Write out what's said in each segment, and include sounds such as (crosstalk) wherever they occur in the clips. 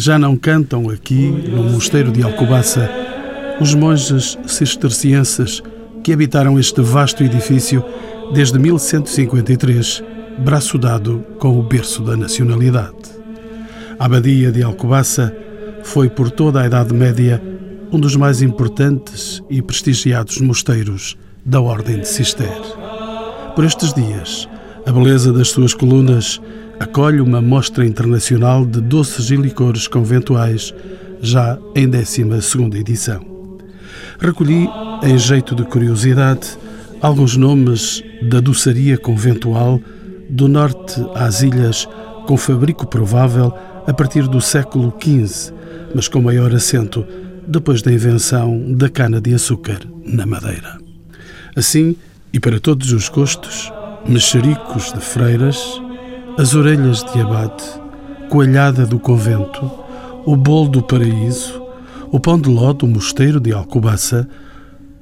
já não cantam aqui, no mosteiro de Alcobaça, os monges cistercienses que habitaram este vasto edifício desde 1153, braço dado com o berço da nacionalidade. A Abadia de Alcobaça foi, por toda a Idade Média, um dos mais importantes e prestigiados mosteiros da Ordem de Cister. Por estes dias, a beleza das suas colunas acolhe uma mostra internacional de doces e licores conventuais, já em 12 edição. Recolhi, em jeito de curiosidade, alguns nomes da doçaria conventual do norte às ilhas, com fabrico provável a partir do século XV, mas com maior acento depois da invenção da cana-de-açúcar na Madeira. Assim, e para todos os gostos, mexericos de freiras, as orelhas de abate, coalhada do convento, o bolo do paraíso, o pão de ló do mosteiro de Alcobaça,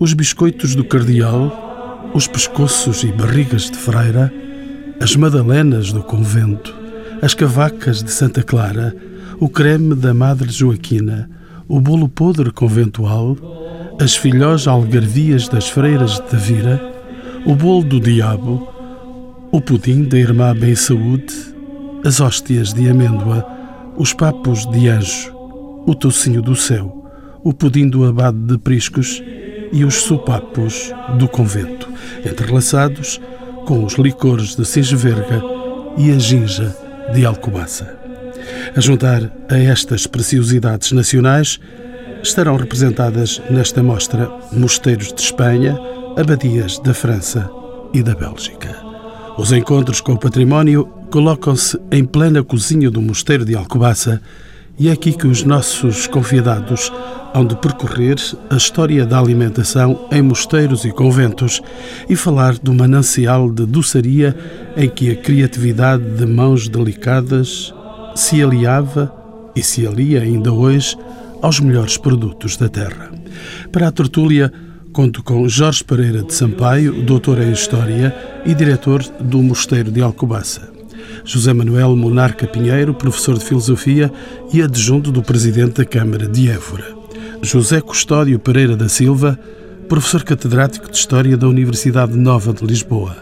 os biscoitos do cardeal, os pescoços e barrigas de freira, as madalenas do convento, as cavacas de Santa Clara, o creme da Madre Joaquina, o bolo podre conventual, as filhós algarvias das freiras de Tavira, o bolo do diabo, o pudim da irmã Bem Saúde, as hóstias de amêndoa, os papos de anjo, o tocinho do céu, o pudim do abade de Priscos e os sopapos do convento, entrelaçados com os licores de Singeverga e a ginja de Alcobaça. A juntar a estas preciosidades nacionais estarão representadas nesta mostra mosteiros de Espanha, abadias da França e da Bélgica. Os encontros com o património colocam-se em plena cozinha do Mosteiro de Alcobaça e é aqui que os nossos convidados hão de percorrer a história da alimentação em mosteiros e conventos e falar do manancial de doçaria em que a criatividade de mãos delicadas se aliava e se alia ainda hoje aos melhores produtos da terra. Para a tertúlia, Conto com Jorge Pereira de Sampaio, doutor em História e diretor do Mosteiro de Alcobaça. José Manuel Monarca Pinheiro, professor de Filosofia e adjunto do Presidente da Câmara de Évora. José Custódio Pereira da Silva, professor catedrático de História da Universidade Nova de Lisboa.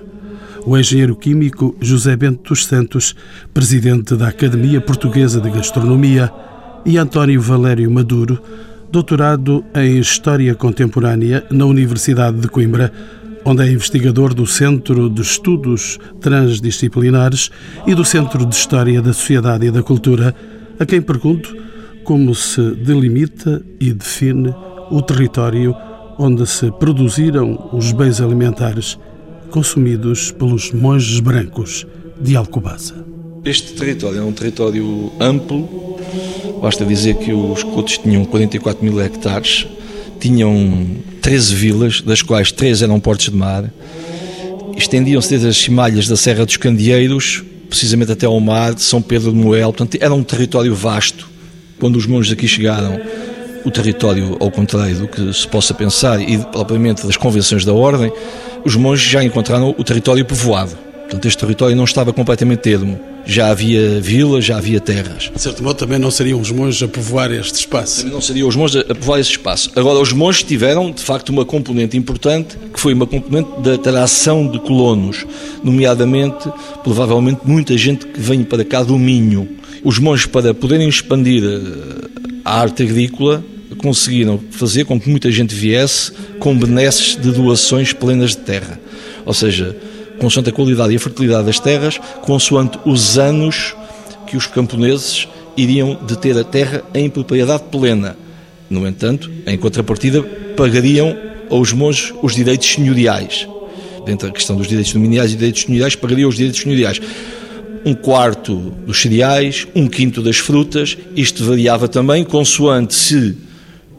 O engenheiro químico José Bento dos Santos, presidente da Academia Portuguesa de Gastronomia, e António Valério Maduro, doutorado em História Contemporânea na Universidade de Coimbra, onde é investigador do Centro de Estudos Transdisciplinares e do Centro de História da Sociedade e da Cultura, a quem pergunto como se delimita e define o território onde se produziram os bens alimentares consumidos pelos monges brancos de Alcobaça. Este território é um território amplo, basta dizer que os cotos tinham 44 mil hectares, tinham 13 vilas, das quais 3 eram portos de mar, estendiam-se desde as cimalhas da Serra dos Candeeiros, precisamente até ao mar de São Pedro de Moel, portanto era um território vasto. Quando os monges aqui chegaram, o território, ao contrário do que se possa pensar e propriamente das convenções da ordem, os monges já encontraram o território povoado. Portanto, este território não estava completamente ermo. Já havia vilas, já havia terras. De certo modo, também não seriam os monges a povoar este espaço. Também não seriam os monges a povoar esse espaço. Agora, os monges tiveram, de facto, uma componente importante, que foi uma componente da atração de colonos, nomeadamente, provavelmente, muita gente que vem para cá do Minho. Os monges, para poderem expandir eh, a arte agrícola, conseguiram fazer com que muita gente viesse com benesses de doações plenas de terra. Ou seja, consoante a qualidade e a fertilidade das terras, consoante os anos que os camponeses iriam de ter a terra em propriedade plena. No entanto, em contrapartida, pagariam aos monges os direitos senhoriais. Dentro da questão dos direitos dominiais e direitos senhoriais, pagariam os direitos senhoriais. Um quarto dos cereais, um quinto das frutas, isto variava também consoante se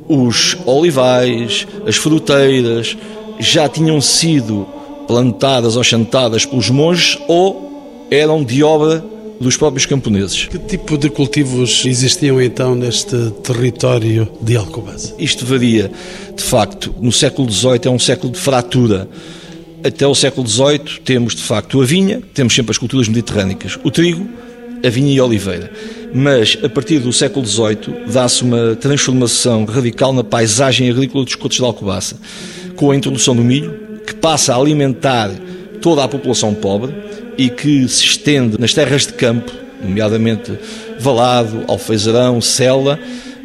os olivais, as fruteiras já tinham sido plantadas ou chantadas pelos monges ou eram de obra dos próprios camponeses. Que tipo de cultivos existiam então neste território de Alcobaça? Isto varia, de facto, no século XVIII é um século de fratura. Até o século XVIII temos, de facto, a vinha, temos sempre as culturas mediterrânicas, o trigo a vinha e a oliveira. Mas, a partir do século XVIII, dá-se uma transformação radical na paisagem agrícola dos Cotos de Alcobaça, com a introdução do milho, que passa a alimentar toda a população pobre e que se estende nas terras de campo, nomeadamente Valado, Alfeizarão, Sela,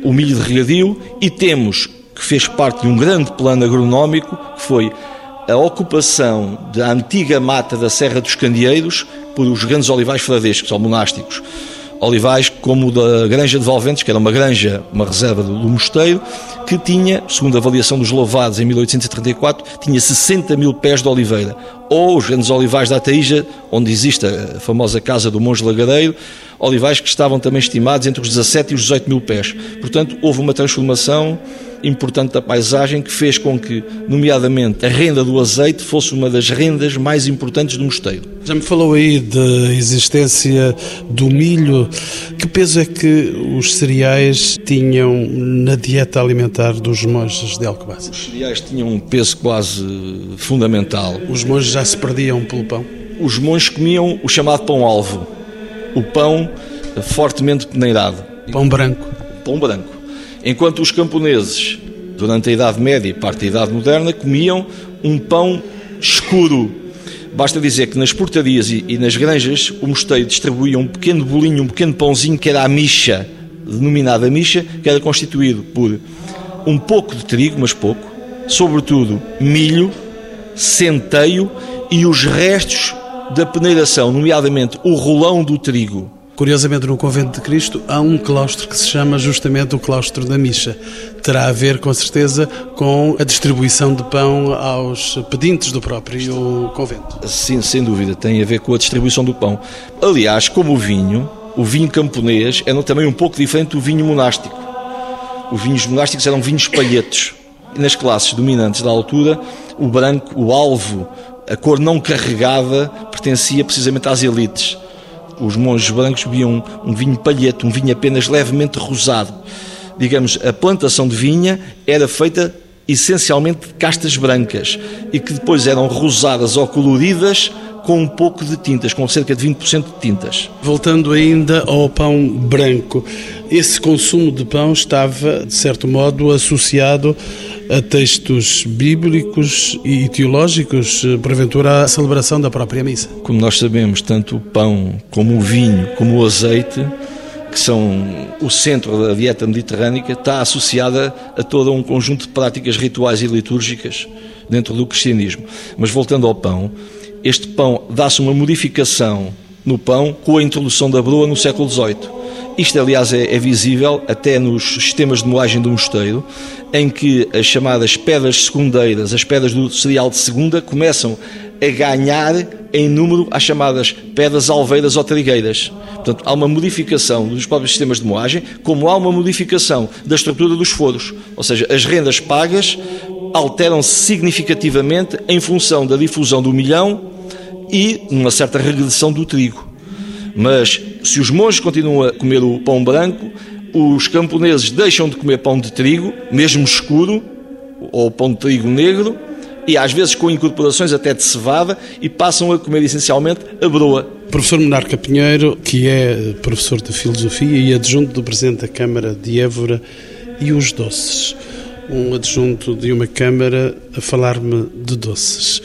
o milho de regadio, e temos, que fez parte de um grande plano agronómico, que foi a ocupação da antiga mata da Serra dos Candeeiros por os grandes olivais fradescos ou monásticos. Olivais como da Granja de Valventes, que era uma granja, uma reserva do, mosteiro, que tinha, segundo a avaliação dos louvados em 1834, tinha 60 mil pés de oliveira. Ou os grandes olivais da Ataíja, onde existe a famosa casa do monge lagareiro, olivais que estavam também estimados entre os 17 e os 18 mil pés. Portanto, houve uma transformação importante da paisagem que fez com que, nomeadamente, a renda do azeite fosse uma das rendas mais importantes do mosteiro. Já me falou aí da existência do milho. Que peso é que os cereais tinham na dieta alimentar dos monges de Alcobaça? Os cereais tinham um peso quase fundamental. Os monges já se perdiam pelo pão? Os monges comiam o chamado pão-alvo, o pão fortemente peneirado. Pão branco. Pão branco. Enquanto os camponeses, durante a Idade Média e parte da Idade Moderna, comiam um pão escuro. Basta dizer que nas portarias e, nas granjas o mosteiro distribuía um pequeno bolinho, um pequeno pãozinho que era a micha, denominada micha, que era constituído por um pouco de trigo, mas pouco, sobretudo milho, centeio e os restos da peneiração, nomeadamente o rolão do trigo. Curiosamente, no Convento de Cristo há um claustro que se chama justamente o claustro da Micha. Terá a ver, com certeza, com a distribuição de pão aos pedintes do próprio convento. Sim, sem dúvida, tem a ver com a distribuição do pão. Aliás, como o vinho, o vinho camponês é também um pouco diferente do vinho monástico. Os vinhos monásticos eram vinhos palhetos. Nas classes dominantes da altura, o branco, o alvo, a cor não carregada, pertencia precisamente às elites os monges brancos bebiam um vinho palheto, um vinho apenas levemente rosado. Digamos, a plantação de vinha era feita essencialmente de castas brancas e que depois eram rosadas ou coloridas com um pouco de tintas, com cerca de 20% de tintas. Voltando ainda ao pão branco, esse consumo de pão estava, de certo modo, associado a textos bíblicos e teológicos, porventura à celebração da própria missa. Como nós sabemos, tanto o pão como o vinho, como o azeite, que são o centro da dieta mediterrânica, está associada a todo um conjunto de práticas rituais e litúrgicas dentro do cristianismo. Mas voltando ao pão, este pão dá-se uma modificação no pão com a introdução da broa no século XVIII. Isto, aliás, é, é, visível até nos sistemas de moagem do mosteiro, em que as chamadas pedras secundeiras, as pedras do cereal de segunda, começam a ganhar em número às chamadas pedras alveiras ou trigueiras. Portanto, há uma modificação dos próprios sistemas de moagem, como há uma modificação da estrutura dos foros. Ou seja, as rendas pagas alteram-se significativamente em função da difusão do milhão e uma certa regressão do trigo. Mas se os monges continuam a comer o pão branco, os camponeses deixam de comer pão de trigo, mesmo escuro, ou pão de trigo negro, e às vezes com incorporações até de cevada, e passam a comer essencialmente a broa. Professor Monarca Pinheiro, que é professor de filosofia e adjunto do presidente da Câmara de Évora, e os doces. Um adjunto de uma Câmara a falar-me de doces.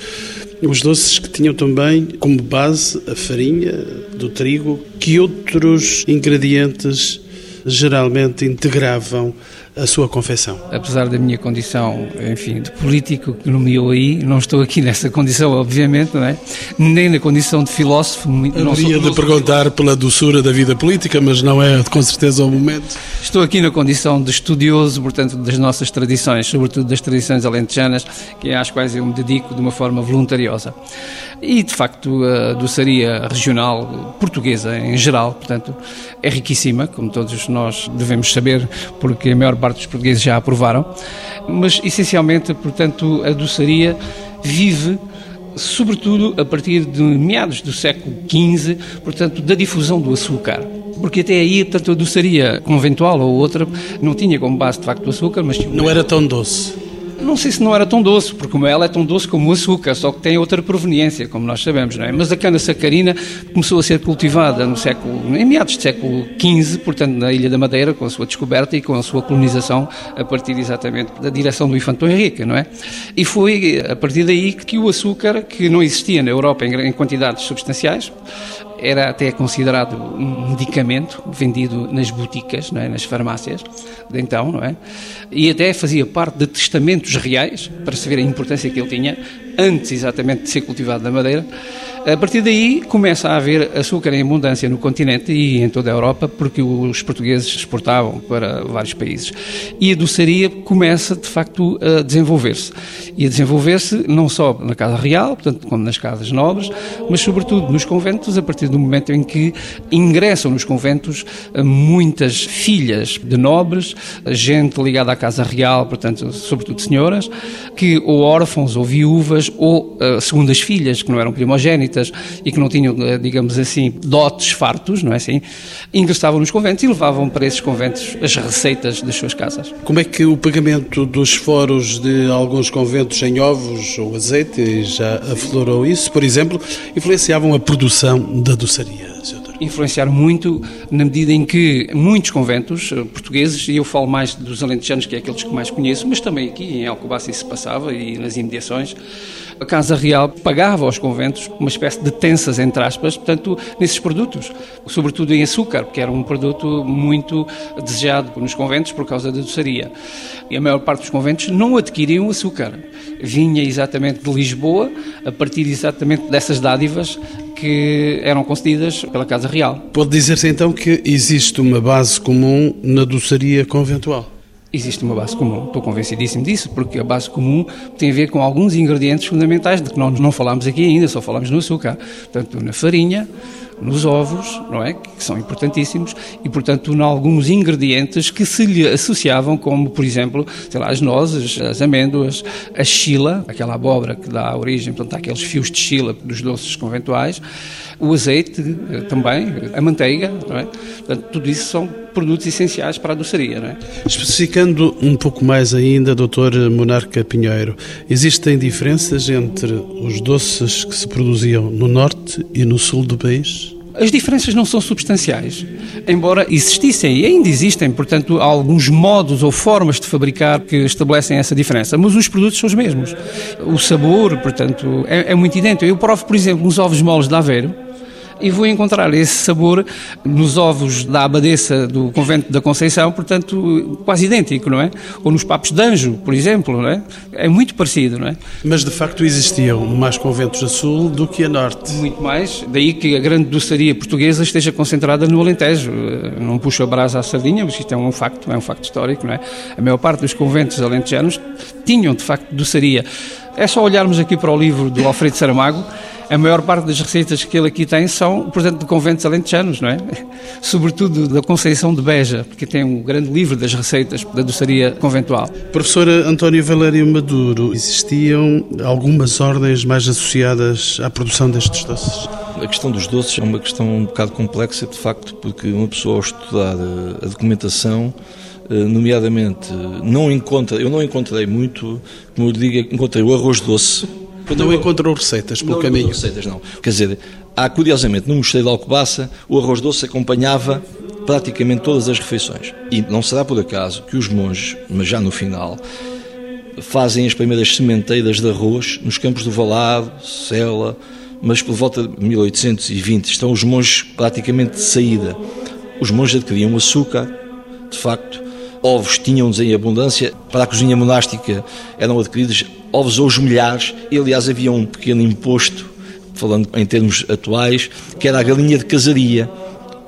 Os doces que tinham também como base a farinha do trigo, que outros ingredientes geralmente integravam a sua confecção. Apesar da minha condição, enfim, de político que nomeou aí, não estou aqui (laughs) nessa condição, obviamente, não é? Nem na condição de filósofo. Não Haveria de perguntar pela doçura da vida política, mas não é com certeza o momento. Estou aqui na condição de estudioso, portanto, das nossas tradições, sobretudo das tradições alentejanas, que às quais eu me dedico de uma forma voluntariosa. E, de facto, a doçaria regional portuguesa, em geral, portanto, é riquíssima, como todos nós devemos saber, porque a maior parte parte dos portugueses já aprovaram, mas essencialmente, portanto, a doçaria vive sobretudo a partir de meados do século XV, portanto, da difusão do açúcar. Porque até aí, portanto, a doçaria conventual ou outra não tinha como base, de facto, o açúcar, mas... Não era tão doce. Não sei se não era tão doce, porque o mel é tão doce como o açúcar, só que tem outra proveniência, como nós sabemos, não é? Mas a cana sacarina começou a ser cultivada no século, em meados do século XV, portanto na Ilha da Madeira, com a sua descoberta e com a sua colonização a partir exatamente da direção do Infante Henrique, não é? E foi a partir daí que o açúcar, que não existia na Europa em quantidades substanciais, era até considerado um medicamento vendido nas boticas, é? nas farmácias de então, não é? E até fazia parte de testamentos reais, para se ver a importância que ele tinha, antes exatamente de ser cultivado na Madeira. A partir daí começa a haver açúcar em abundância no continente e em toda a Europa, porque os portugueses exportavam para vários países. E a doçaria começa, de facto, a desenvolver-se. E a desenvolver-se não só na Casa Real, portanto, como nas casas nobres, mas sobretudo nos conventos, a partir do momento em que ingressam nos conventos muitas filhas de nobres, gente ligada à Casa Real, portanto, sobretudo senhoras, que ou órfãos ou viúvas ou uh, segundas filhas, que não eram primogênitas, e que não tinham, eh, digamos assim, dotes fartos, não é assim? Ingressavam nos conventos e levavam para esses conventos as receitas das suas casas. Como é que o pagamento dos foros de alguns conventos em ovos ou azeite, já aflorou isso, por exemplo, influenciavam a produção da doçaria? Influenciaram muito na medida em que muitos conventos eh, portugueses, e eu falo mais dos alentejanos, que é aqueles que mais conheço, mas também aqui em Alcobaça isso se passava e nas imediações, a Casa Real pagava aos conventos uma espécie de tensas, entre aspas, portanto, nesses produtos, sobretudo em açúcar, porque era um produto muito desejado nos conventos por causa da doçaria. E a maior parte dos conventos não adquiriam açúcar. Vinha exatamente de Lisboa, a partir exatamente dessas dádivas que eram concedidas pela Casa Real. Pode dizer-se então que existe uma base comum na doçaria conventual? Existe uma base comum, estou convencidíssimo disso, porque a base comum tem a ver com alguns ingredientes fundamentais de que nós não falámos aqui ainda, só falamos no açúcar. Portanto, na farinha, nos ovos, não é? Que são importantíssimos, e portanto, em alguns ingredientes que se lhe associavam, como por exemplo, sei lá, as nozes, as amêndoas, a chila, aquela abóbora que dá origem, portanto, àqueles fios de chila dos doces conventuais, o azeite eh, também, a manteiga, não é? Portanto, tudo isso são produtos essenciais para a doçaria, é? Especificando um pouco mais ainda, Dr. Monarca Pinheiro, existem diferenças entre os doces que se produziam no norte e no sul do país? As diferenças não são substanciais, embora existissem e ainda existem, portanto, há alguns modos ou formas de fabricar que estabelecem essa diferença, mas os produtos são os mesmos. O sabor, portanto, é, é muito idêntico. Eu provo, por exemplo, nos ovos moles de Aveiro, e vou encontrar esse sabor nos ovos da abadesa do convento da Conceição, portanto, quase idêntico, não é? Ou nos papos de anjo, por exemplo, não é? É muito parecido, não é? Mas, de facto, existiam mais conventos a sul do que a norte. Muito mais, daí que a grande doçaria portuguesa esteja concentrada no Alentejo. Não puxo a brasa à sardinha, mas isto é um facto, é um facto histórico, não é? A maior parte dos conventos alentejanos tinham, de facto, doçaria. É só olharmos aqui para o livro do Alfredo Saramago, a maior parte das receitas que ele aqui tem são, portanto, de conventos alentejanos, não é? (laughs) Sobretudo da Conceição de Beja, porque tem um grande livro das receitas da doçaria conventual. Professora António Valério Maduro, existiam algumas ordens mais associadas à produção destes doces? A questão dos doces é uma questão um bocado complexa, de facto, porque uma pessoa ao estudar a documentação eh, nomeadamente não encontra, eu não encontrei muito, como eu digo, encontrei o arroz doce, não encontrou receitas pelo não caminho? receitas, não. Quer dizer, há curiosamente no Mosteiro de Alcobaça o arroz doce acompanhava praticamente todas as refeições. E não será por acaso que os monges, mas já no final, fazem as primeiras sementeiras de arroz nos campos do Valado, Sela, mas por volta de 1820 estão os monges praticamente de saída. Os monges adquiriam açúcar, de facto, ovos tinham-nos em abundância, para a cozinha monástica eram adquiridos ovos aos milhares, e aliás havia um pequeno imposto, falando em termos atuais, que era a galinha de casaria.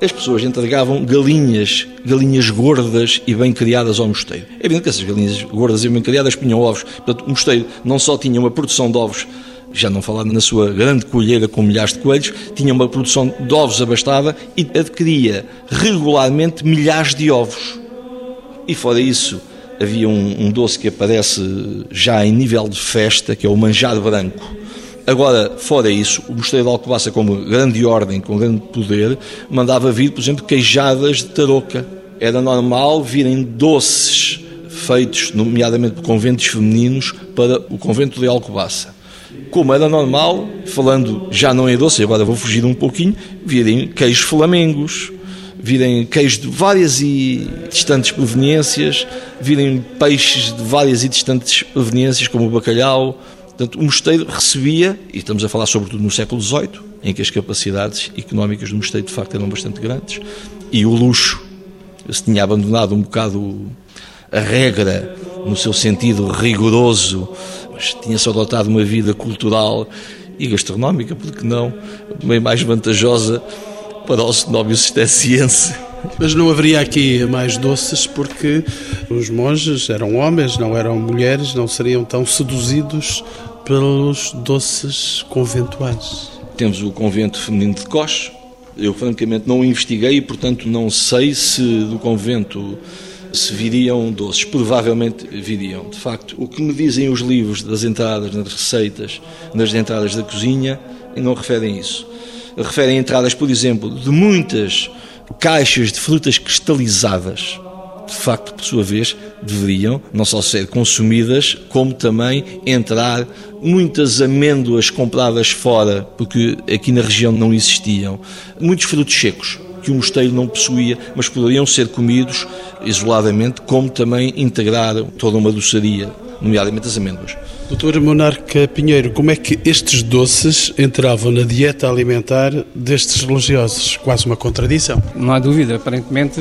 As pessoas entregavam galinhas, galinhas gordas e bem criadas ao mosteiro. É evidente que essas galinhas gordas e bem criadas punham ovos. Portanto, o mosteiro não só tinha uma produção de ovos já não falando na sua grande colheira com milhares de coelhos, tinha uma produção de ovos abastada e adquiria regularmente milhares de ovos. E fora isso, havia um, um, doce que aparece já em nível de festa, que é o manjado branco. Agora, fora isso, o Mosteiro de Alcobaça, como grande ordem, com grande poder, mandava vir, por exemplo, queijadas de tarouca. Era normal virem doces feitos, nomeadamente por conventos femininos, para o convento de Alcobaça. Como era normal, falando já não em doce, agora vou fugir um pouquinho, virem queijos flamengos, virem queijos de várias e distantes proveniências, virem peixes de várias e distantes proveniências, como o bacalhau. Portanto, o mosteiro recebia, e estamos a falar sobretudo no século XVIII, em que as capacidades económicas do mosteiro de facto eram bastante grandes, e o luxo se tinha abandonado um bocado a regra no seu sentido rigoroso, mas tinha-se adotado uma vida cultural e gastronómica, porque não, bem mais vantajosa para o cenóbio cisterciense. Mas não haveria aqui mais doces porque os monges eram homens, não eram mulheres, não seriam tão seduzidos pelos doces conventuais. Temos o convento feminino de Coche. Eu francamente não investiguei e, portanto, não sei se do convento se viriam doces. Provavelmente viriam. De facto, o que me dizem os livros das entradas nas receitas, nas entradas da cozinha, não referem isso. Referem entradas, por exemplo, de muitas caixas de frutas cristalizadas. De facto, por sua vez, deveriam não só ser consumidas, como também entrar muitas amêndoas compradas fora, porque aqui na região não existiam, muitos frutos secos que o mosteiro não possuía, mas poderiam ser comidos isoladamente, como também integrar toda uma doçaria, nomeadamente as amêndoas. Doutor Monarca Pinheiro, como é que estes doces entravam na dieta alimentar destes religiosos? Quase uma contradição. Não há dúvida, aparentemente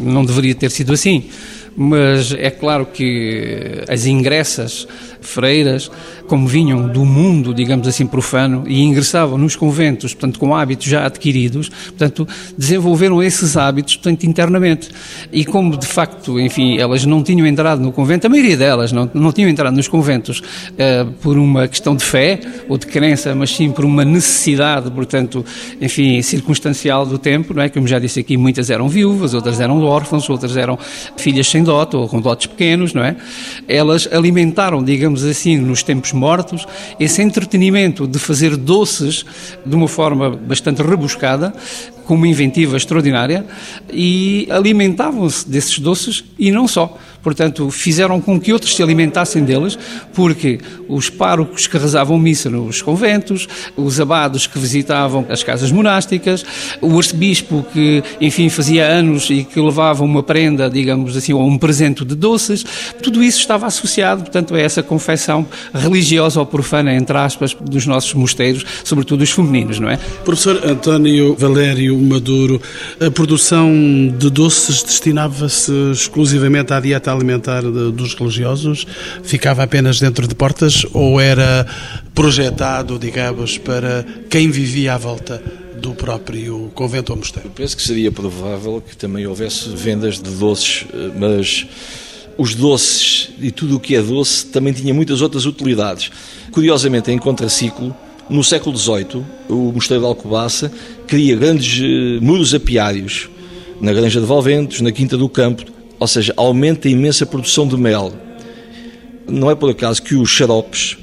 não deveria ter sido assim mas é claro que as ingressas freiras, como vinham do mundo, digamos assim, profano e ingressavam nos conventos, portanto, com hábitos já adquiridos, portanto, desenvolveram esses hábitos, portanto, internamente. E como, de facto, enfim, elas não tinham entrado no convento, a maioria delas não, não tinham entrado nos conventos uh, por uma questão de fé ou de crença, mas sim por uma necessidade, portanto, enfim, circunstancial do tempo, não é? Como já disse aqui, muitas eram viúvas, outras eram órfãos, outras eram filhas sem dote ou com dotes pequenos, não é? Elas alimentaram, digamos assim, nos tempos mortos, esse entretenimento de fazer doces de uma forma bastante rebuscada, com uma inventiva extraordinária e alimentavam-se desses doces e não só. Portanto, fizeram com que outros se alimentassem deles, porque os párocos que rezavam missa nos conventos, os abados que visitavam as casas monásticas, o arcebispo que, enfim, fazia anos e que levava uma prenda, digamos assim, ou um presente de doces, tudo isso estava associado, portanto, a essa confecção religiosa ou profana, entre aspas, dos nossos mosteiros, sobretudo os femininos, não é? Professor António Valério Maduro, a produção de doces destinava-se exclusivamente à dieta alimentar dos religiosos? Ficava apenas dentro de portas ou era projetado, digamos, para quem vivia à volta do próprio convento ou mosteiro? Eu penso que seria provável que também houvesse vendas de doces, eh, mas os doces e tudo o que é doce também tinha muitas outras utilidades. Curiosamente, em contraciclo, no século XVIII, o Mosteiro de Alcobaça cria grandes eh, muros apiários na Granja de Valventos, na Quinta do Campo, ou seja, aumenta a imensa produção de mel. Não é por acaso que os xaropes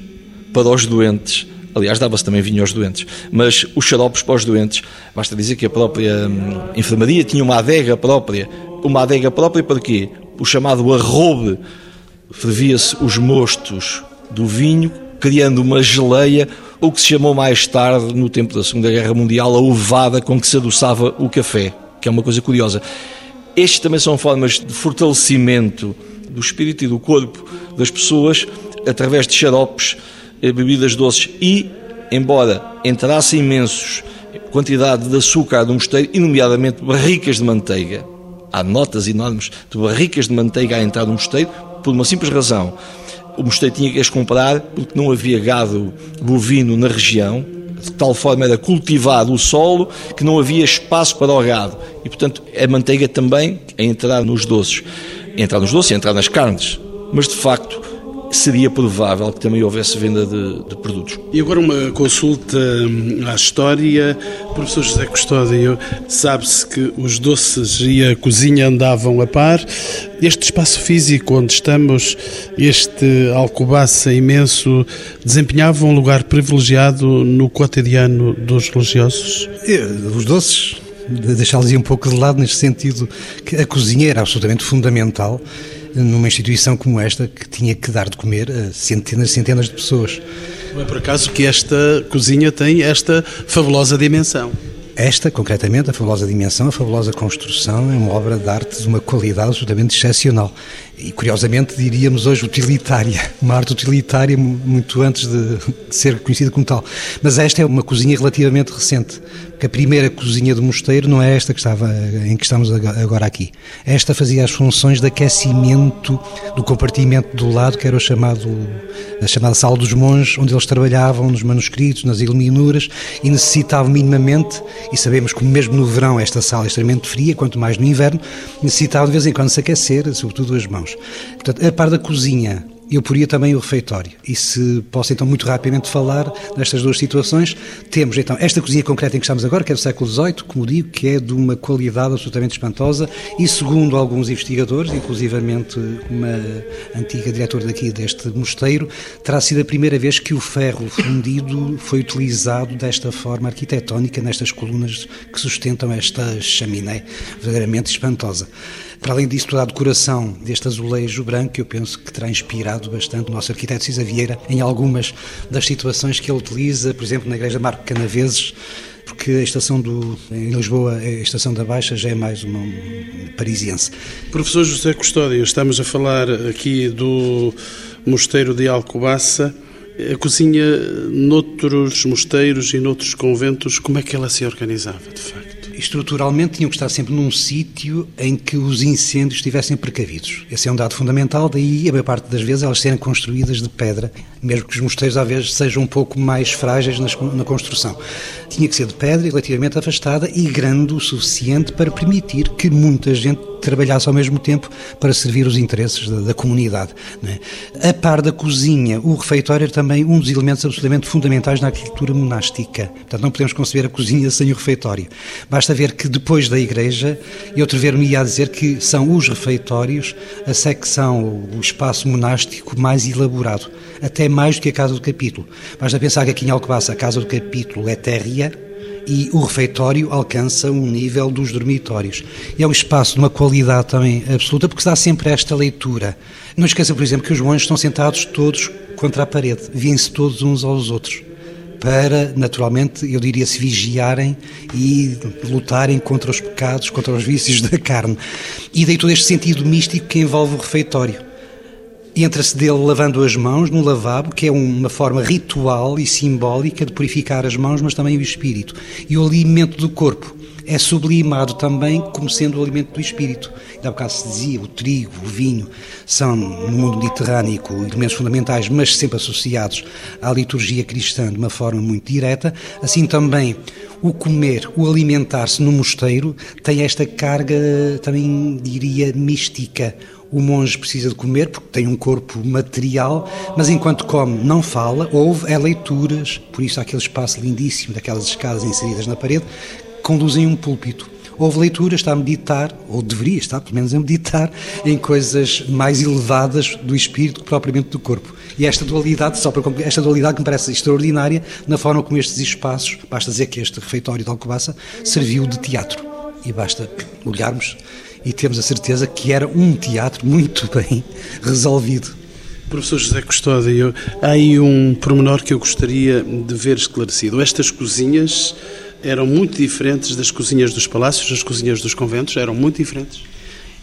para os doentes, aliás, dava-se também vinho aos doentes, mas os xaropes para os doentes, basta dizer que a própria hum, enfermaria tinha uma adega própria. Uma adega própria para quê? O chamado arrobe. Fervia-se os mostos do vinho, criando uma geleia, o que se chamou mais tarde, no tempo da Segunda Guerra Mundial, a ovada com que se adoçava o café, que é uma coisa curiosa. Estes também são formas de fortalecimento do espírito e do corpo das pessoas através de xaropes, eh, bebidas doces e, embora entrasse imensos quantidade de açúcar no mosteiro, e nomeadamente barricas de manteiga, há notas enormes de barricas de manteiga a entrar no mosteiro, por uma simples razão. O mosteiro tinha que as comprar porque não havia gado bovino na região, de tal forma era cultivado o solo que não havia espaço para o gado. E, portanto, a manteiga também a entrar nos doces. Entrar nos doces e entrar nas carnes. Mas, de facto, seria provável que também houvesse venda de, de, produtos. E agora uma consulta hum, à história. Professor José Custódio, sabe-se que os doces e a cozinha andavam a par. Este espaço físico onde estamos, este alcobaça imenso, desempenhava um lugar privilegiado no cotidiano dos religiosos? É, os doces, deixá-los um pouco de lado neste sentido que a cozinha era absolutamente fundamental numa instituição como esta que tinha que dar de comer a centenas e centenas de pessoas. Não é por acaso que esta cozinha tem esta fabulosa dimensão. Esta, concretamente, a fabulosa dimensão, a fabulosa construção, é uma obra de arte de uma qualidade absolutamente excepcional. E, curiosamente, diríamos hoje utilitária. Uma arte utilitária muito antes de, de ser conhecida como tal. Mas esta é uma cozinha relativamente recente que a primeira cozinha do mosteiro não é esta que estava, em que estamos agora aqui. Esta fazia as funções de aquecimento do compartimento do lado, que era o chamado, a chamada sala dos monges, onde eles trabalhavam nos manuscritos, nas iluminuras, e necessitavam minimamente, e sabemos que mesmo no verão esta sala é extremamente fria, quanto mais no inverno, necessitavam de vez em quando se aquecer, sobretudo as mãos. Portanto, a par da cozinha eu poria também o refeitório. E se posso então muito rapidamente falar destas duas situações, temos então esta cozinha concreta em que estamos agora, que é do século XVIII, como digo, que é de uma qualidade absolutamente espantosa e segundo alguns investigadores, inclusivamente uma antiga diretora daqui deste mosteiro, terá sido a primeira vez que o ferro fundido foi utilizado desta forma arquitetónica nestas colunas que sustentam esta chaminé verdadeiramente espantosa. Para além disso, toda a decoração deste azulejo branco, eu penso que terá inspirado bastante o nosso arquiteto Cisa Vieira em algumas das situações que ele utiliza, por exemplo, na Igreja Marco Canaveses, porque a estação do, em Lisboa, a estação da Baixa, já é mais uma um, parisiense. Professor José Custódio, estamos a falar aqui do Mosteiro de Alcobaça. A cozinha noutros mosteiros e noutros conventos, como é que ela se organizava, de facto? Estruturalmente tinham que estar sempre num sítio em que os incêndios estivessem precavidos. Esse é um dado fundamental, daí a maior parte das vezes elas serem construídas de pedra, mesmo que os mosteiros às vezes sejam um pouco mais frágeis na construção. Tinha que ser de pedra relativamente afastada e grande o suficiente para permitir que muita gente trabalhasse ao mesmo tempo para servir os interesses da, da comunidade. É? A par da cozinha, o refeitório é também um dos elementos absolutamente fundamentais na arquitetura monástica. Portanto, não podemos conceber a cozinha sem o refeitório. Basta ver que depois da igreja, eu atrever-me a dizer que são os refeitórios a secção, o espaço monástico mais elaborado, até mais do que a Casa do Capítulo. Basta pensar que aqui em Alcobaça a Casa do Capítulo é térrea, e o refeitório alcança um nível dos dormitórios. É um espaço de uma qualidade também absoluta, porque dá sempre esta leitura. Não esqueça, por exemplo, que os monges estão sentados todos contra a parede, vêm-se todos uns aos outros para, naturalmente, eu diria, se vigiarem e lutarem contra os pecados, contra os vícios (laughs) da carne. E daí todo este sentido místico que envolve o refeitório. Entra-se dele lavando as mãos no lavabo, que é uma forma ritual e simbólica de purificar as mãos, mas também o espírito. E o alimento do corpo é sublimado também como sendo o alimento do espírito. Ainda há bocado se dizia, o trigo, o vinho, são no mundo mediterrâneo elementos fundamentais, mas sempre associados à liturgia cristã de uma forma muito direta. Assim também o comer, o alimentar-se no mosteiro tem esta carga, também diria, mística o monge precisa de comer porque tem um corpo material, mas enquanto come não fala, ouve, é leituras, por isso há aquele espaço lindíssimo daquelas escadas inseridas na parede, que conduzem um púlpito. Houve leitura, está a meditar, ou deveria estar, pelo menos, a meditar em coisas mais elevadas do espírito que propriamente do corpo. E esta dualidade, só para concluir, esta dualidade que me parece extraordinária na forma como estes espaços, basta dizer que este refeitório de Alcobaça serviu de teatro. E basta olharmos e temos a certeza que era um teatro muito (laughs) bem resolvido. Professor José Custódio, há aí um pormenor que eu gostaria de ver esclarecido. Estas cozinhas eram muito diferentes das cozinhas dos palácios, das cozinhas dos conventos? Eram muito diferentes?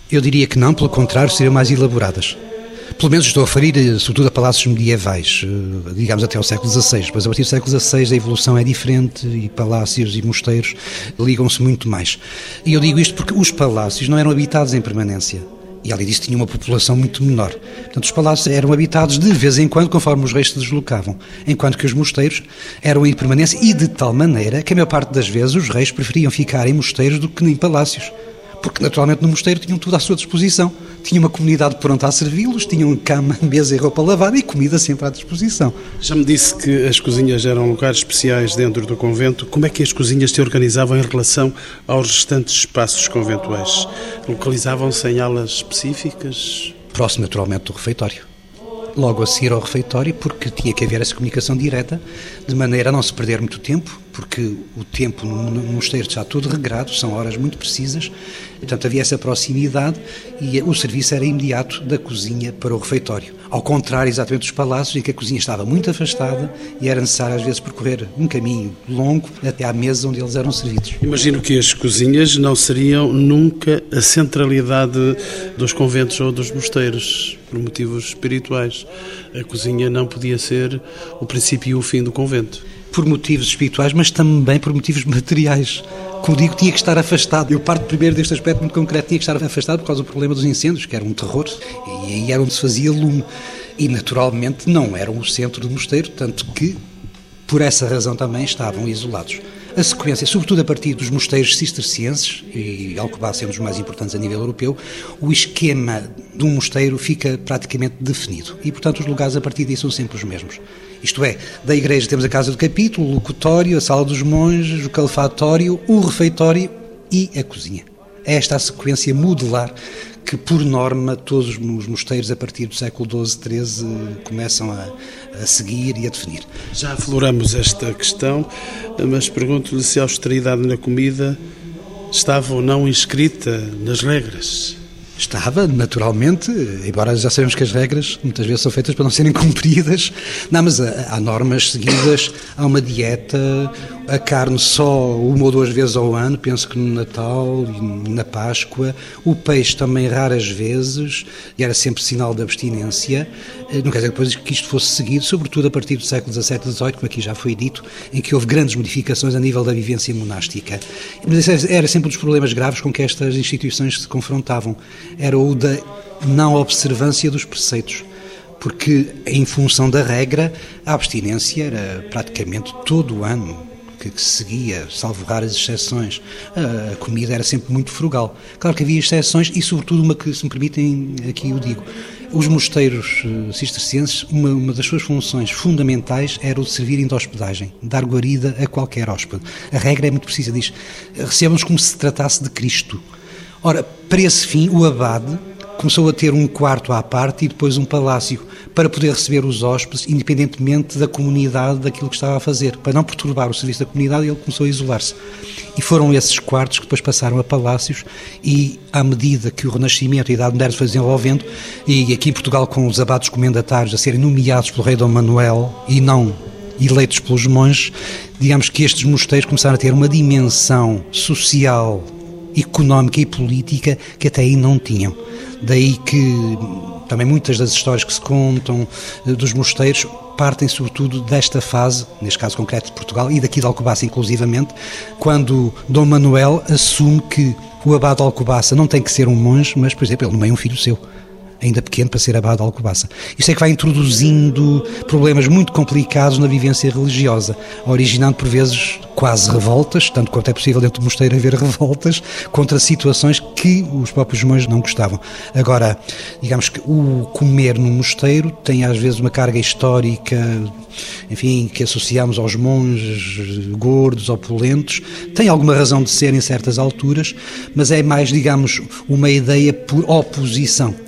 Eu diria que não, pelo contrário, seriam mais elaboradas. Pelo menos estou a referir, eh, sobretudo, a palácios medievais, eh, digamos até ao século XVI. Pois a partir do século XVI a evolução é diferente e palácios e mosteiros ligam-se muito mais. E eu digo isto porque os palácios não eram habitados em permanência. E além disso tinha uma população muito menor. Portanto, os palácios eram habitados de vez em quando, conforme os reis se deslocavam, enquanto que os mosteiros eram em permanência e de tal maneira que a maior parte das vezes os reis preferiam ficar em mosteiros do que em palácios porque naturalmente no mosteiro tinham tudo à sua disposição. Tinha uma comunidade pronta a servi-los, tinham cama, (laughs) mesa e roupa lavada e comida sempre à disposição. Já me disse que as cozinhas eram lugares especiais dentro do convento. Como é que as cozinhas se organizavam em relação aos restantes espaços conventuais? Localizavam-se em alas específicas? Próximo, naturalmente, do refeitório logo a seguir ao refeitório, porque tinha que haver essa comunicação direta, de maneira a não se perder muito tempo, porque o tempo no mosteiro está todo regrado, são horas muito precisas, portanto havia essa proximidade e o serviço era imediato da cozinha para o refeitório. Ao contrário, exatamente dos palácios, em que a cozinha estava muito afastada e era necessário às vezes percorrer um caminho longo até à mesa onde eles eram servidos. Imagino que as cozinhas não seriam nunca a centralidade dos conventos ou dos mosteiros, por motivos espirituais. A cozinha não podia ser o princípio e o fim do convento. Por motivos espirituais, mas também por motivos materiais como digo, tinha que estar afastado. Eu parto primeiro deste aspecto muito concreto, tinha que estar afastado por causa do problema dos incêndios, que era um terror, e aí era onde se fazia lume. E naturalmente não eram o centro do mosteiro, tanto que por essa razão também estavam isolados. A sequência, sobretudo a partir dos mosteiros cistercienses, e Alcobaça é um dos mais importantes a nível europeu, o esquema de um mosteiro fica praticamente definido. E, portanto, os lugares a partir daí são sempre os mesmos. Isto é, da igreja temos a casa do capítulo, o locutório, a sala dos monges, o calefatório, o refeitório e a cozinha. É esta a sequência modular que, por norma, todos os mosteiros a partir do século XII, XIII começam a, a seguir e a definir. Já afloramos esta questão, mas pergunto-lhe se a austeridade na comida estava ou não inscrita nas regras. Estava, naturalmente, embora já sabemos que as regras muitas vezes são feitas para não serem (laughs) cumpridas. Não, mas há normas seguidas, há uma dieta, a carne só uma ou duas vezes ao ano, penso que no Natal e na Páscoa, o peixe também raras vezes, e era sempre sinal de abstinência. Eh, não quer dizer depois que isto fosse seguido, sobretudo a partir do século XVII e XVIII, como aqui já foi dito, em que houve grandes modificações a nível da vivência monástica. Mas era sempre um dos problemas graves com que estas instituições se confrontavam, era o da não observância dos preceitos porque em função da regra a abstinência era praticamente todo o ano que, que seguia, salvo raras exceções, a, comida era sempre muito frugal. Claro que havia exceções e, sobretudo, uma que, se me permitem, aqui o digo. Os mosteiros uh, cistercienses, uma, uma, das suas funções fundamentais era o de servirem de hospedagem, dar guarida a qualquer hóspede. A regra é muito precisa, diz, recebam-nos como se tratasse de Cristo. Ora, para esse fim, o abade começou a ter um quarto à parte e depois um palácio para poder receber os hóspedes, independentemente da comunidade daquilo que estava a fazer. Para não perturbar o serviço da comunidade, ele começou a isolar-se. E foram esses quartos que depois passaram a palácios e, à medida que o Renascimento e a Idade Moderna se foi desenvolvendo, e aqui em Portugal com os abados comendatários a serem nomeados pelo rei Dom Manuel e não eleitos pelos monges, digamos que estes mosteiros começaram a ter uma dimensão social, económica e política que até aí não tinham. Daí que também muitas das histórias que se contam eh, dos mosteiros partem sobretudo desta fase, neste caso concreto de Portugal e daqui de Alcobaça inclusivamente, quando Dom Manuel assume que o abade de Alcobaça não tem que ser um monge, mas, por exemplo, ele não é um filho seu ainda pequeno para ser abade de Alcobaça. Isso é que vai introduzindo problemas muito complicados na vivência religiosa, originando por vezes quase revoltas, tanto quanto é possível dentro do mosteiro haver (laughs) revoltas, contra situações que os próprios monges não gostavam. Agora, digamos que o comer no mosteiro tem às vezes uma carga histórica, enfim, que associamos aos monges gordos, opulentos, tem alguma razão de ser em certas alturas, mas é mais, digamos, uma ideia por oposição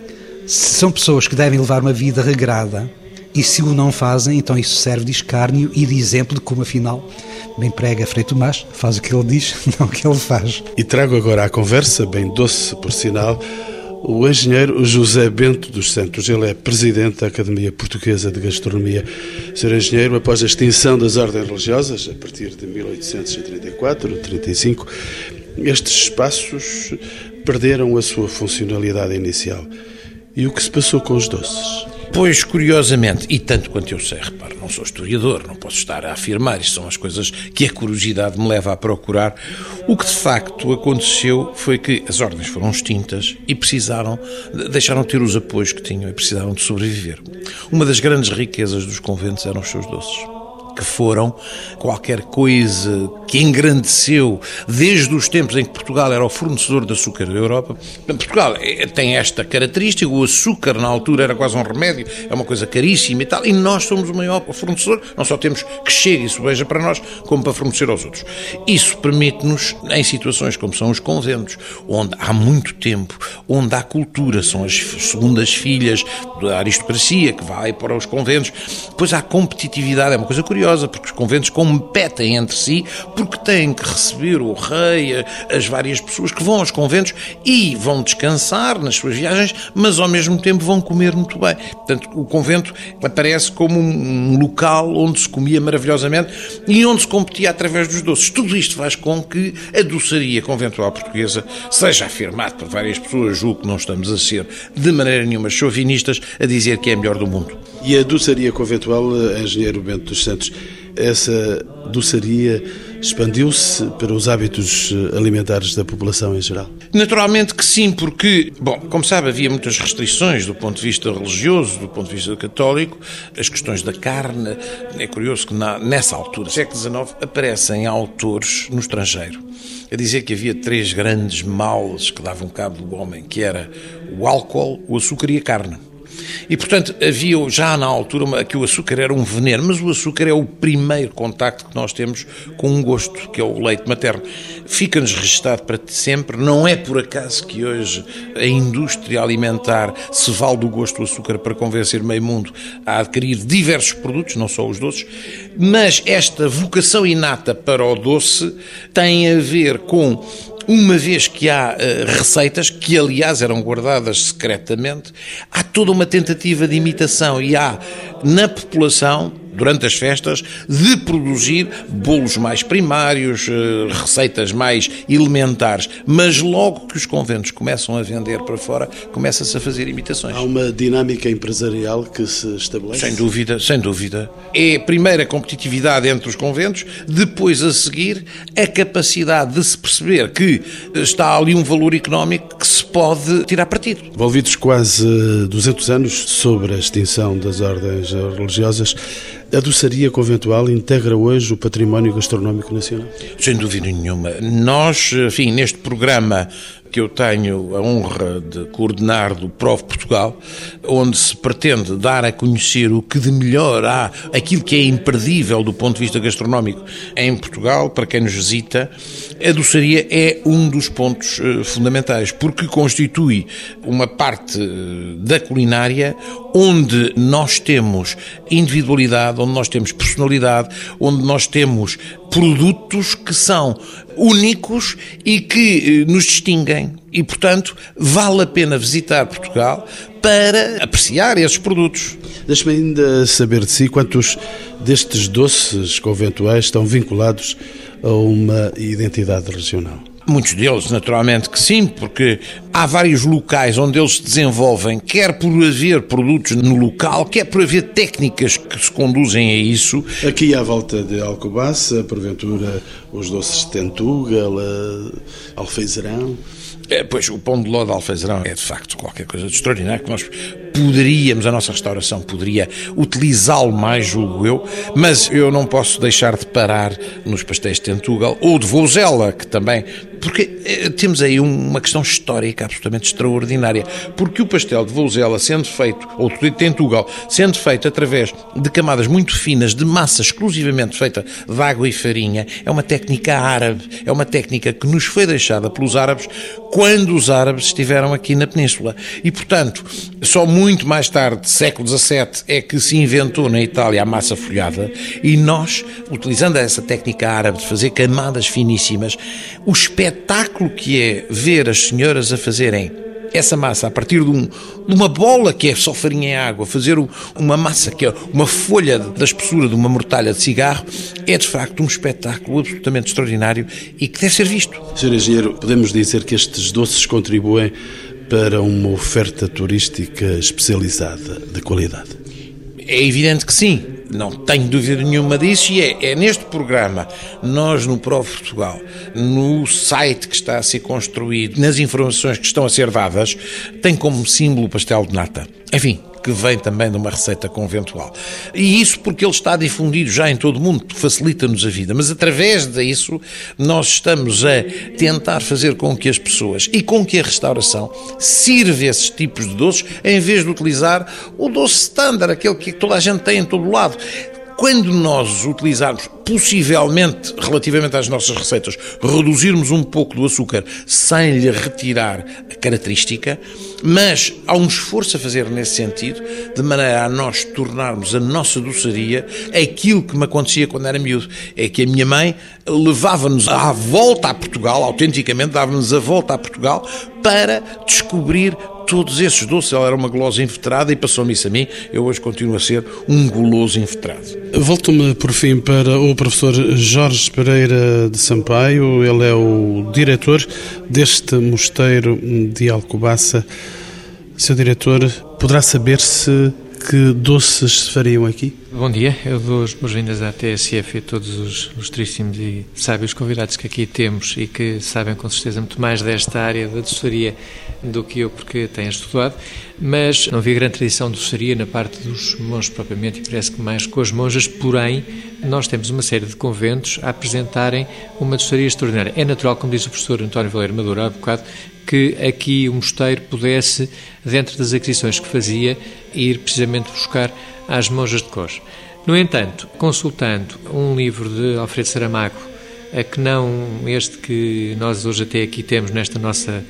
são pessoas que devem levar uma vida regrada e se o não fazem, então isso serve de escárnio e de exemplo de como, afinal, bem prega Frei Tomás, faz o que ele diz, (laughs) não o que ele faz. E trago agora à conversa, bem doce por sinal, o engenheiro José Bento dos Santos. Ele é presidente da Academia Portuguesa de Gastronomia. Ser engenheiro, após a extinção das ordens religiosas, a partir de 1834, 35, estes espaços perderam a sua funcionalidade inicial. E o que se passou com os doces? Pois, curiosamente, e tanto quanto eu sei, repare, não sou historiador, não posso estar a afirmar, isto são as coisas que a curiosidade me leva a procurar. O que de facto aconteceu foi que as ordens foram extintas e precisaram, deixaram de ter os apoios que tinham e precisaram de sobreviver. Uma das grandes riquezas dos conventos eram os seus doces que foram qualquer coisa que engrandeceu desde os tempos em que Portugal era o fornecedor de açúcar da Europa. Portugal eh, tem esta característica, o açúcar na altura era quase um remédio, é uma coisa caríssima e tal, e nós somos o maior fornecedor, não só temos que chegue e veja para nós, como para fornecer aos outros. Isso permite-nos, em situações como são os conventos, onde há muito tempo, onde há cultura, são as segundas filhas da aristocracia que vai para os conventos, depois há competitividade, é uma coisa curiosa, religiosa, porque os conventos competem entre si, porque têm que receber o rei, as várias pessoas que vão aos conventos e vão descansar nas suas viagens, mas ao mesmo tempo vão comer muito bem. Portanto, o convento aparece como um local onde se comia maravilhosamente e onde se competia através dos doces. Tudo isto faz com que a doçaria conventual portuguesa seja afirmada por várias pessoas, julgo que não estamos a ser de maneira nenhuma chauvinistas, a dizer que é a melhor do mundo. E a doçaria conventual, engenheiro Bento dos Santos, essa doçaria expandiu-se para os hábitos alimentares da população em geral? Naturalmente que sim, porque, bom, como sabe, havia muitas restrições do ponto de vista religioso, do ponto de vista católico, as questões da carne. É curioso que na, nessa altura, século XIX, aparecem autores no estrangeiro a dizer que havia três grandes males que davam cabo do homem, que era o álcool, o açúcar e a carne. E, portanto, havia já na altura que o açúcar era um veneno, mas o açúcar é o primeiro contacto que nós temos com um gosto, que é o leite materno. Fica-nos registado para sempre, não é por acaso que hoje a indústria alimentar se vale do gosto do açúcar para convencer meio mundo a adquirir diversos produtos, não só os doces, mas esta vocação inata para o doce tem a ver com uma vez que há uh, receitas, que aliás eram guardadas secretamente, há toda uma tentativa de imitação e há na população durante as festas, de produzir bolos mais primários, eh, receitas mais elementares. Mas logo que os conventos começam a vender para fora, começa-se a fazer imitações. Há uma dinâmica empresarial que se estabelece? Sem dúvida, sem dúvida. É a competitividade entre os conventos, depois a seguir a capacidade de se perceber que está ali um valor económico que se pode tirar partido. Envolvidos quase 200 anos sobre a extinção das ordens religiosas, a doçaria conventual integra hoje o património gastronómico nacional? Sem dúvida nenhuma. Nós, enfim, neste programa que eu tenho a honra de coordenar do PROV Portugal, onde se pretende dar a conhecer o que de melhor há, aquilo que é imperdível do ponto de vista gastronómico em Portugal, para quem nos visita, a doçaria é um dos pontos uh, fundamentais, porque constitui uma parte uh, da culinária onde nós temos individualidade, onde nós temos personalidade, onde nós temos produtos que são únicos e que uh, nos distinguem. E, portanto, vale a pena visitar Portugal para apreciar esses produtos. Deixe-me ainda saber de si quantos destes doces conventuais estão vinculados a uma identidade regional. Muitos deles, naturalmente que sim, porque há vários locais onde eles se desenvolvem, quer por haver produtos no local, quer por haver técnicas que se conduzem a isso. Aqui à volta de Alcobaça, porventura, os doces de Tentugal, Alfeizerão. É, pois, o pão de ló de alfeizerão é de facto qualquer coisa de extraordinário que nós poderíamos, a nossa restauração poderia utilizá-lo mais, julgo eu, mas eu não posso deixar de parar nos pastéis de Tentugal ou de Vouzela, que também porque eh, temos aí uma questão histórica absolutamente extraordinária. Porque o pastel de Vouzela, sendo feito, ou de Tentugal, sendo feito através de camadas muito finas de massa exclusivamente feita de água e farinha, é uma técnica árabe, é uma técnica que nos foi deixada pelos árabes quando os árabes estiveram aqui na Península. E, portanto, só muito mais tarde, século XVII, é que se inventou na Itália a massa folhada e nós, utilizando essa técnica árabe de fazer camadas finíssimas, espetáculo que é ver as senhoras a fazerem essa massa a partir de, um, de, uma bola que é só farinha e água, fazer uma massa que é uma folha da espessura de uma mortalha de cigarro, é de facto um espetáculo absolutamente extraordinário e que deve ser visto. Sr. Engenheiro, podemos dizer que estes doces contribuem para uma oferta turística especializada de qualidade? É evidente que sim não tenho dúvida nenhuma disso, e é, é neste programa, nós no Pro Portugal, no site que está a ser construído, nas informações que estão a ser dadas, tem como símbolo o pastel de nata. Enfim, que vem também de uma receita conventual. E isso porque ele está difundido já em todo o mundo, facilita-nos a vida. Mas através disso, nós estamos a tentar fazer com que as pessoas e com que a restauração sirva esses tipos de doces, em vez de utilizar o doce standard, aquele que toda a gente tem em todo o lado quando nós utilizarmos possivelmente, relativamente às nossas receitas, reduzirmos um pouco do açúcar sem lhe retirar a característica, mas há um esforço a fazer nesse sentido, de maneira a nós tornarmos a nossa doçaria aquilo que me acontecia quando era miúdo. É que a minha mãe levava-nos à volta a Portugal, autenticamente dava-nos a volta a Portugal, para descobrir todos esses doces. Ela era uma gulosa inveterada e passou-me isso a mim. Eu hoje continuo a ser um guloso inveterado. Volto-me, por fim, para o professor Jorge Pereira de Sampaio. Ele é o diretor deste mosteiro de Alcobaça. Seu diretor, poderá saber-se que doces se fariam aqui? Bom dia, eu dou as boas-vindas à TSF e a todos os ilustríssimos e sábios convidados que aqui temos e que sabem com certeza muito mais desta área da doçaria do que eu, porque tenho estudado, mas não vi grande tradição de doçaria na parte dos monges propriamente e parece que mais com as monjas, porém, nós temos uma série de conventos a apresentarem uma doçaria extraordinária. É natural, como diz o professor António Valeiro Maduro há bocado, que aqui o mosteiro pudesse, dentro das aquisições que fazia, ir precisamente buscar às monjas de Cos. No entanto, consultando um livro de Alfredo Saramago, a que não este que nós hoje até aqui temos nesta nossa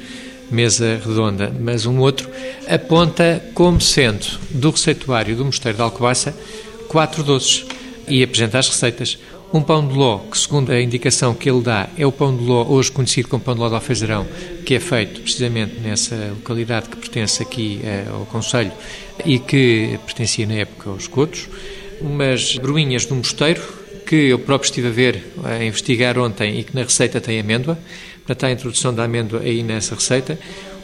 mesa redonda, mas um outro, aponta como sendo do receituário do Mosteiro de Alcobaça quatro doces e apresenta as receitas. Um pão de ló, que segundo a indicação que ele dá, é o pão de ló, hoje conhecido como pão de ló de alfeizarão, que é feito precisamente nessa localidade que pertence aqui eh, ao Conselho e que pertencia na época aos Cotos. Umas bruinhas do mosteiro, que eu próprio estive a ver, a investigar ontem e que na receita tem amêndoa, portanto há a introdução da amêndoa aí nessa receita.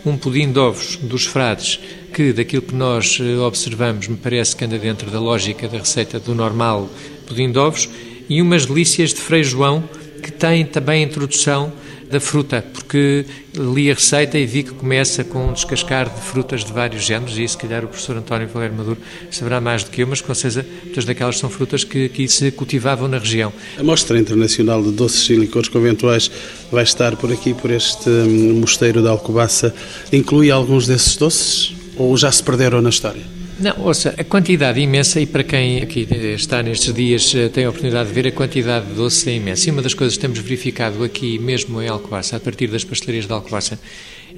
Um pudim de ovos dos frades, que daquilo que nós eh, observamos me parece que anda dentro da lógica da receita do normal pudim de ovos e umas delícias de Frei João que têm também a introdução da fruta, porque li a receita e vi que começa com um descascar de frutas de vários géneros, e se calhar o professor António Valério Maduro saberá mais do que eu, mas com certeza muitas daquelas são frutas que aqui se cultivavam na região. A Mostra Internacional de Doces e Licores Conventuais vai estar por aqui, por este hum, mosteiro de Alcobaça. Inclui alguns desses doces ou já se perderam na história? Não, ouça, a quantidade imensa, e para quem aqui está nestes dias eh, tem a oportunidade de ver, a quantidade de doce é imensa. E uma das coisas que temos verificado aqui, mesmo em Alcobaça, a partir das pastelarias de Alcobaça,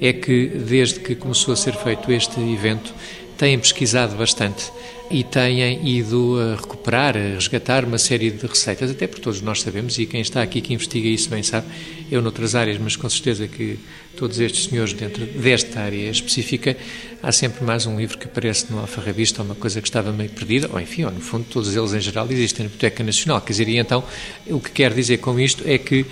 é que desde que começou a ser feito este evento, têm pesquisado bastante e têm ido a recuperar, a resgatar uma série de receitas, até porque todos nós sabemos, e quem está aqui que investiga isso bem sabe, eu noutras áreas, mas com certeza que todos estes senhores dentro desta área específica, há sempre mais um livro que aparece no Alfarrabista, uma coisa que estava meio perdida, ou enfim, ou no fundo todos eles em geral existem na Biblioteca Nacional, quer dizer, e então o que quero dizer com isto é que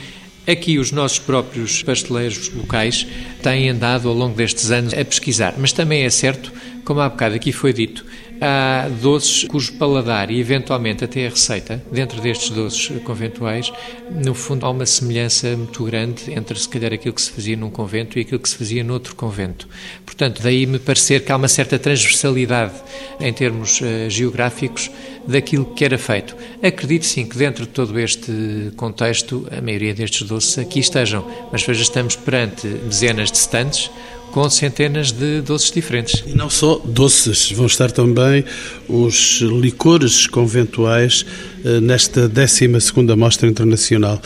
Aqui os nossos próprios pasteleiros locais têm andado ao longo destes anos a pesquisar, mas também é certo, como há bocado aqui foi dito, há doces cujo paladar e eventualmente até a receita, dentro destes doces conventuais, no fundo há uma semelhança muito grande entre se calhar aquilo que se fazia num convento e aquilo que se fazia noutro convento. Portanto, daí me parecer que há uma certa transversalidade em termos uh, geográficos daquilo que era feito. Acredito sim que dentro de todo este contexto, a maioria destes doces aqui estejam, mas veja, estamos perante dezenas de stands com centenas de doces diferentes. E não só doces, vão estar também os licores conventuais eh, nesta 12 Mostra Internacional.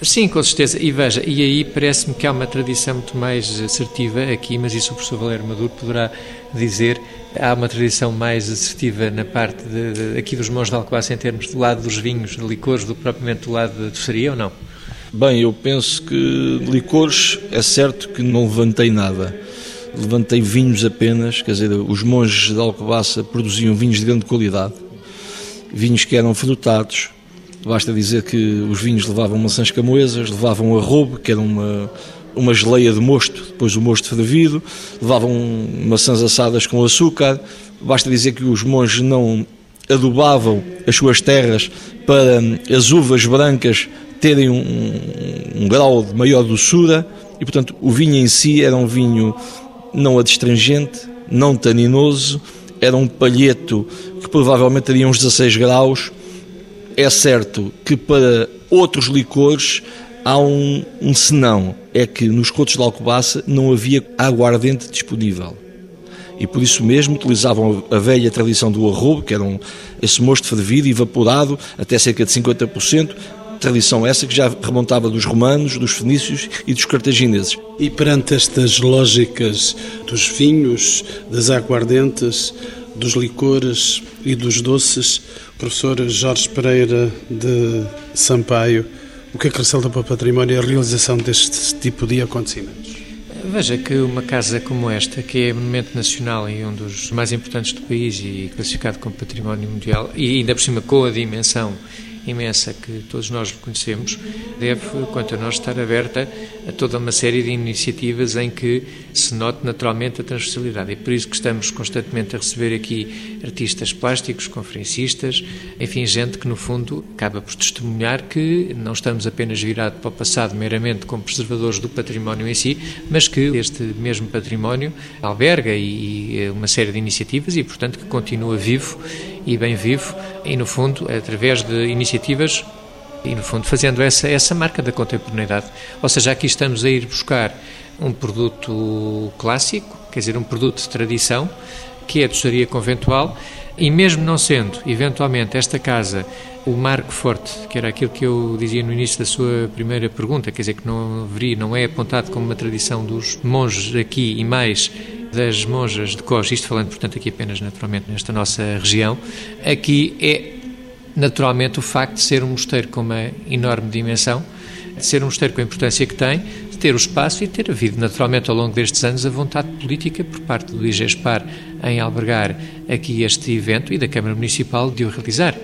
Sim, com certeza. E veja, e aí parece-me que há uma tradição muito mais assertiva aqui, mas isso o professor Valério Maduro poderá dizer. Há uma tradição mais assertiva na parte de, de, aqui dos mãos de Alcobaça em termos do lado dos vinhos, de licores, do propriamente do lado da doçaria ou não? Bem, eu penso que licores é certo que não levantei nada. Levantei vinhos apenas, quer dizer, os monges de Alcobaça produziam vinhos de grande qualidade, vinhos que eram frutados, basta dizer que os vinhos levavam maçãs camoesas, levavam arrobo, que era uma, uma geleia de mosto, depois o mosto fervido, levavam maçãs assadas com açúcar, basta dizer que os monges não adubavam as suas terras para as uvas brancas terem um, um, grau de maior doçura, e portanto o vinho em si era um vinho não adstringente, não taninoso, era um palheto que provavelmente teria uns 16 graus. É certo que para outros licores há um, um senão, é que nos cotos de Alcobaça não havia aguardente disponível. E por isso mesmo utilizavam a velha tradição do arrobo, que era um, esse mosto fervido e evaporado até cerca de 50%, Tradição essa que já remontava dos romanos, dos fenícios e dos cartagineses. E perante estas lógicas dos vinhos, das aguardentes, dos licores e dos doces, professor Jorge Pereira de Sampaio, o que acrescenta para o património a realização deste tipo de acontecimentos? Veja que uma casa como esta, que é monumento nacional e um dos mais importantes do país e classificado como património mundial, e ainda por cima com a dimensão imensa que todos nós reconhecemos, deve, quanto a nós, estar aberta a toda uma série de iniciativas em que se note naturalmente a transversalidade. E por isso que estamos constantemente a receber aqui artistas plásticos, conferencistas, enfim, gente que no fundo acaba por testemunhar que não estamos apenas virados para o passado meramente como preservadores do património em si, mas que este mesmo património alberga e uma série de iniciativas e, portanto, que continua vivo e bem vivo e, no fundo, através de iniciativas e, no fundo, fazendo essa, essa marca da contemporaneidade. Ou seja, aqui estamos a ir buscar um produto clássico, quer dizer, um produto de tradição, que é a doçaria conventual, e mesmo não sendo, eventualmente, esta casa o marco forte, que era aquilo que eu dizia no início da sua primeira pergunta, quer dizer, que não haveria, não é apontado como uma tradição dos monges aqui e mais das monjas de Cos, isto falando, portanto, aqui apenas naturalmente nesta nossa região, aqui é naturalmente o facto de ser um mosteiro com uma enorme dimensão, de ser um mosteiro com a importância que tem, de ter o espaço e ter havido naturalmente ao longo destes anos a vontade política por parte do IGESPAR em albergar aqui este evento e da Câmara Municipal de o realizar.